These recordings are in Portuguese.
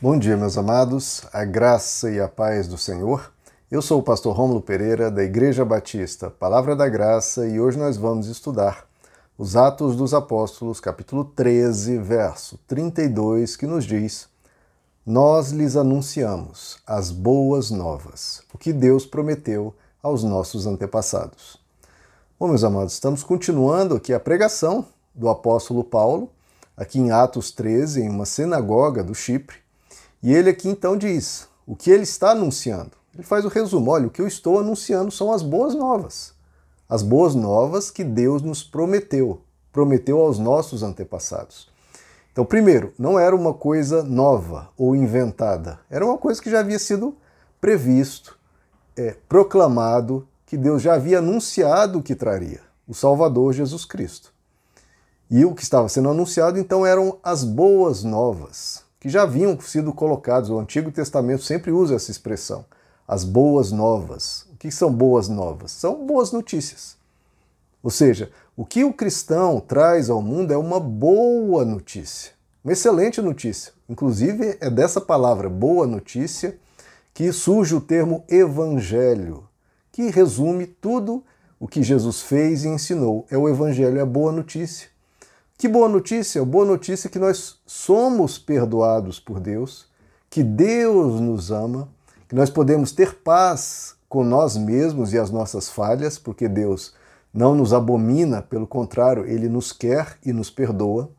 Bom dia, meus amados, a graça e a paz do Senhor. Eu sou o pastor Rômulo Pereira, da Igreja Batista Palavra da Graça, e hoje nós vamos estudar os Atos dos Apóstolos, capítulo 13, verso 32, que nos diz: Nós lhes anunciamos as boas novas, o que Deus prometeu aos nossos antepassados. Bom, meus amados, estamos continuando aqui a pregação do apóstolo Paulo, aqui em Atos 13, em uma sinagoga do Chipre. E ele aqui então diz o que ele está anunciando. Ele faz o resumo: olha, o que eu estou anunciando são as boas novas. As boas novas que Deus nos prometeu, prometeu aos nossos antepassados. Então, primeiro, não era uma coisa nova ou inventada, era uma coisa que já havia sido previsto, é, proclamado, que Deus já havia anunciado que traria, o Salvador Jesus Cristo. E o que estava sendo anunciado então eram as boas novas, que já haviam sido colocados. O Antigo Testamento sempre usa essa expressão, as boas novas. O que são boas novas? São boas notícias. Ou seja, o que o cristão traz ao mundo é uma boa notícia, uma excelente notícia. Inclusive, é dessa palavra, boa notícia, que surge o termo evangelho, que resume tudo o que Jesus fez e ensinou. É o evangelho, é a boa notícia. Que boa notícia! Boa notícia que nós somos perdoados por Deus, que Deus nos ama, que nós podemos ter paz com nós mesmos e as nossas falhas, porque Deus não nos abomina, pelo contrário, Ele nos quer e nos perdoa,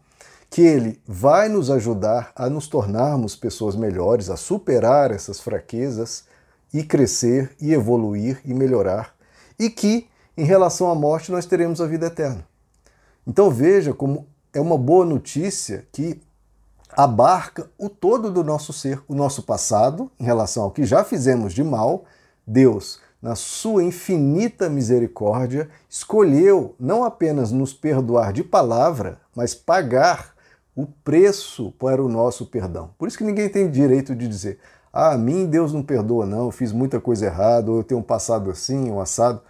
que Ele vai nos ajudar a nos tornarmos pessoas melhores, a superar essas fraquezas e crescer e evoluir e melhorar, e que, em relação à morte, nós teremos a vida eterna. Então veja como é uma boa notícia que abarca o todo do nosso ser, o nosso passado, em relação ao que já fizemos de mal. Deus, na sua infinita misericórdia, escolheu não apenas nos perdoar de palavra, mas pagar o preço para o nosso perdão. Por isso que ninguém tem direito de dizer: "Ah, a mim Deus não perdoa não, eu fiz muita coisa errada, ou eu tenho um passado assim, um assado".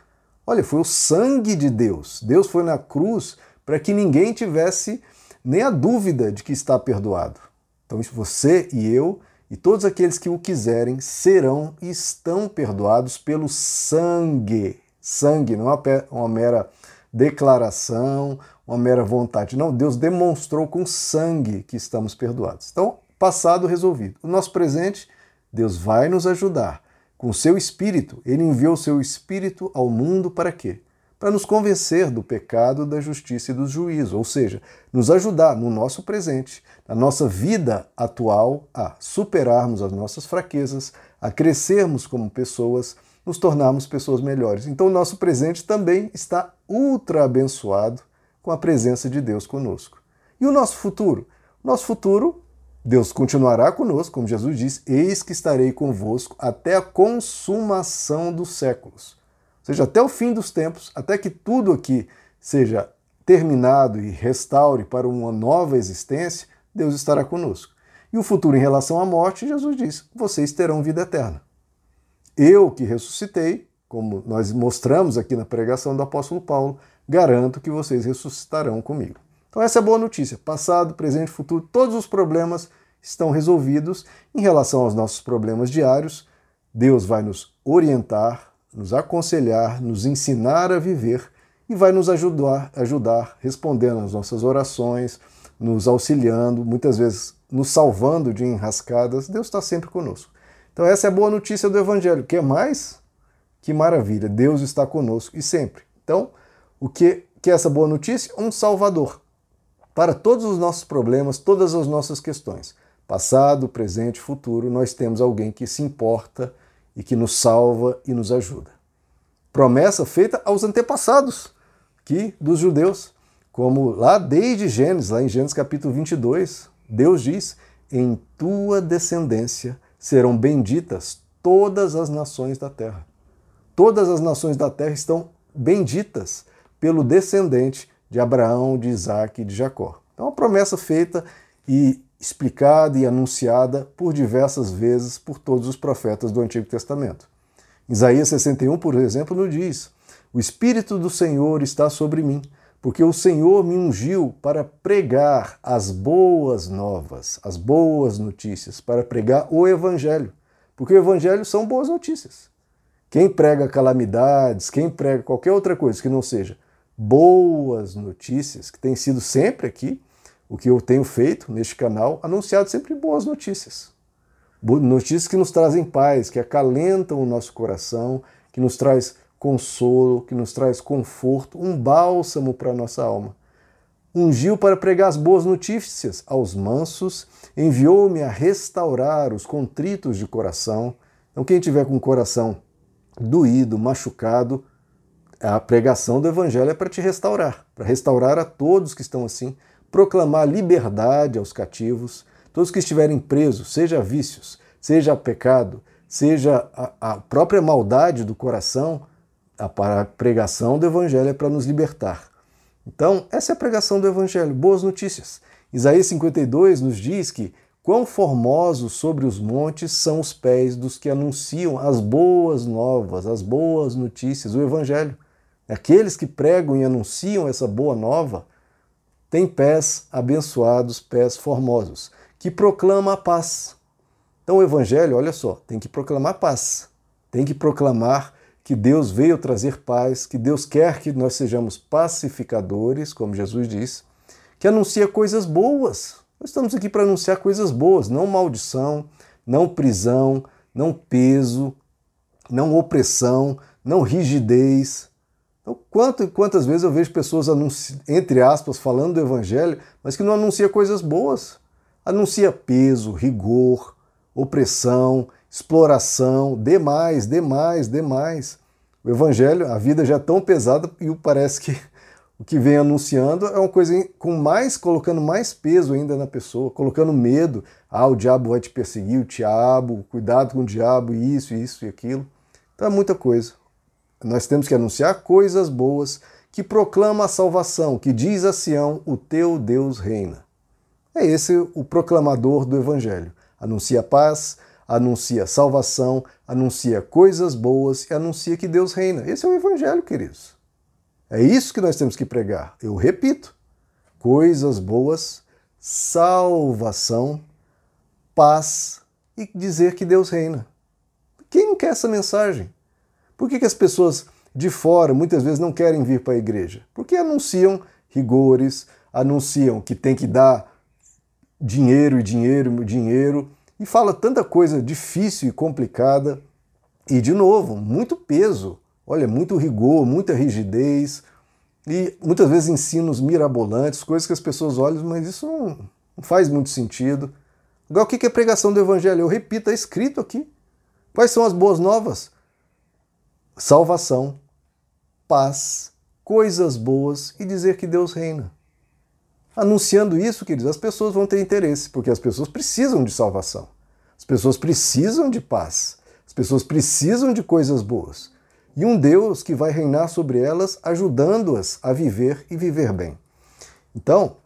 Olha, foi o sangue de Deus. Deus foi na cruz para que ninguém tivesse nem a dúvida de que está perdoado. Então, você e eu e todos aqueles que o quiserem serão e estão perdoados pelo sangue. Sangue, não é uma mera declaração, uma mera vontade. Não, Deus demonstrou com sangue que estamos perdoados. Então, passado resolvido. O nosso presente, Deus vai nos ajudar com o seu espírito. Ele enviou o seu espírito ao mundo para quê? Para nos convencer do pecado, da justiça e do juízo, ou seja, nos ajudar no nosso presente, na nossa vida atual, a superarmos as nossas fraquezas, a crescermos como pessoas, nos tornarmos pessoas melhores. Então, o nosso presente também está ultra abençoado com a presença de Deus conosco. E o nosso futuro? Nosso futuro, Deus continuará conosco, como Jesus diz: Eis que estarei convosco até a consumação dos séculos seja, até o fim dos tempos, até que tudo aqui seja terminado e restaure para uma nova existência, Deus estará conosco. E o futuro em relação à morte, Jesus diz: vocês terão vida eterna. Eu que ressuscitei, como nós mostramos aqui na pregação do apóstolo Paulo, garanto que vocês ressuscitarão comigo. Então, essa é a boa notícia. Passado, presente, futuro, todos os problemas estão resolvidos. Em relação aos nossos problemas diários, Deus vai nos orientar, nos aconselhar, nos ensinar a viver e vai nos ajudar, ajudar respondendo às nossas orações, nos auxiliando, muitas vezes nos salvando de enrascadas. Deus está sempre conosco. Então, essa é a boa notícia do Evangelho. que mais? Que maravilha! Deus está conosco e sempre. Então, o que, que é essa boa notícia? Um Salvador para todos os nossos problemas, todas as nossas questões. Passado, presente, futuro, nós temos alguém que se importa e que nos salva e nos ajuda. Promessa feita aos antepassados que dos judeus, como lá desde Gênesis, lá em Gênesis capítulo 22, Deus diz: "Em tua descendência serão benditas todas as nações da terra". Todas as nações da terra estão benditas pelo descendente de Abraão, de Isaac e de Jacó. Então, uma promessa feita e explicada e anunciada por diversas vezes por todos os profetas do Antigo Testamento. Isaías 61, por exemplo, nos diz: O Espírito do Senhor está sobre mim, porque o Senhor me ungiu para pregar as boas novas, as boas notícias, para pregar o Evangelho. Porque o Evangelho são boas notícias. Quem prega calamidades, quem prega qualquer outra coisa que não seja boas notícias, que tem sido sempre aqui, o que eu tenho feito neste canal, anunciado sempre boas notícias. Notícias que nos trazem paz, que acalentam o nosso coração, que nos traz consolo, que nos traz conforto, um bálsamo para a nossa alma. Ungiu para pregar as boas notícias aos mansos, enviou-me a restaurar os contritos de coração. Então, quem tiver com o coração doído, machucado, a pregação do Evangelho é para te restaurar, para restaurar a todos que estão assim, proclamar liberdade aos cativos, todos que estiverem presos, seja vícios, seja pecado, seja a, a própria maldade do coração, a pregação do Evangelho é para nos libertar. Então, essa é a pregação do Evangelho, boas notícias. Isaías 52 nos diz que quão formosos sobre os montes são os pés dos que anunciam as boas novas, as boas notícias, o Evangelho. Aqueles que pregam e anunciam essa boa nova têm pés abençoados, pés formosos, que proclamam a paz. Então o Evangelho, olha só, tem que proclamar paz, tem que proclamar que Deus veio trazer paz, que Deus quer que nós sejamos pacificadores, como Jesus disse, que anuncia coisas boas. Nós estamos aqui para anunciar coisas boas, não maldição, não prisão, não peso, não opressão, não rigidez. Então, quanto, quantas vezes eu vejo pessoas, entre aspas, falando do Evangelho, mas que não anuncia coisas boas? Anuncia peso, rigor, opressão, exploração, demais, demais, demais. O evangelho, a vida já é tão pesada e parece que o que vem anunciando é uma coisa com mais, colocando mais peso ainda na pessoa, colocando medo. Ah, o diabo vai te perseguir, o diabo, cuidado com o diabo, isso, isso e aquilo. Então é muita coisa. Nós temos que anunciar coisas boas que proclama a salvação, que diz a Sião, o teu Deus reina. É esse o proclamador do evangelho. Anuncia paz, anuncia salvação, anuncia coisas boas e anuncia que Deus reina. Esse é o Evangelho, queridos. É isso que nós temos que pregar. Eu repito: coisas boas, salvação, paz e dizer que Deus reina. Quem não quer essa mensagem? Por que, que as pessoas de fora muitas vezes não querem vir para a igreja? Porque anunciam rigores, anunciam que tem que dar dinheiro e dinheiro e dinheiro, e fala tanta coisa difícil e complicada, e de novo, muito peso, olha, muito rigor, muita rigidez, e muitas vezes ensinos mirabolantes, coisas que as pessoas olham, mas isso não, não faz muito sentido. Agora, o que é pregação do Evangelho? Eu repito, é escrito aqui. Quais são as boas novas? Salvação, paz, coisas boas e dizer que Deus reina. Anunciando isso, queridos, as pessoas vão ter interesse, porque as pessoas precisam de salvação. As pessoas precisam de paz. As pessoas precisam de coisas boas. E um Deus que vai reinar sobre elas, ajudando-as a viver e viver bem. Então,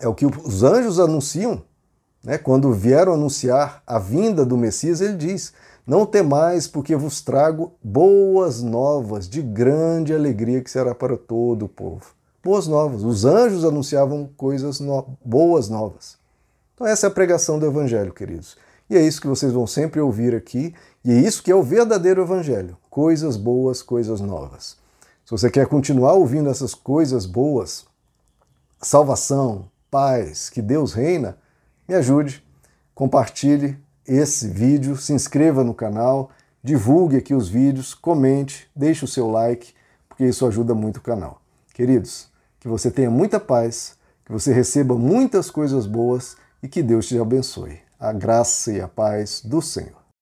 é o que os anjos anunciam. Né? Quando vieram anunciar a vinda do Messias, ele diz: Não temais, porque vos trago boas novas de grande alegria que será para todo o povo boas novas. Os anjos anunciavam coisas no... boas novas. Então, essa é a pregação do Evangelho, queridos. E é isso que vocês vão sempre ouvir aqui, e é isso que é o verdadeiro Evangelho: coisas boas, coisas novas. Se você quer continuar ouvindo essas coisas boas, salvação, paz, que Deus reina, me ajude, compartilhe esse vídeo, se inscreva no canal, divulgue aqui os vídeos, comente, deixe o seu like, porque isso ajuda muito o canal. Queridos, que você tenha muita paz, que você receba muitas coisas boas e que Deus te abençoe. A graça e a paz do Senhor.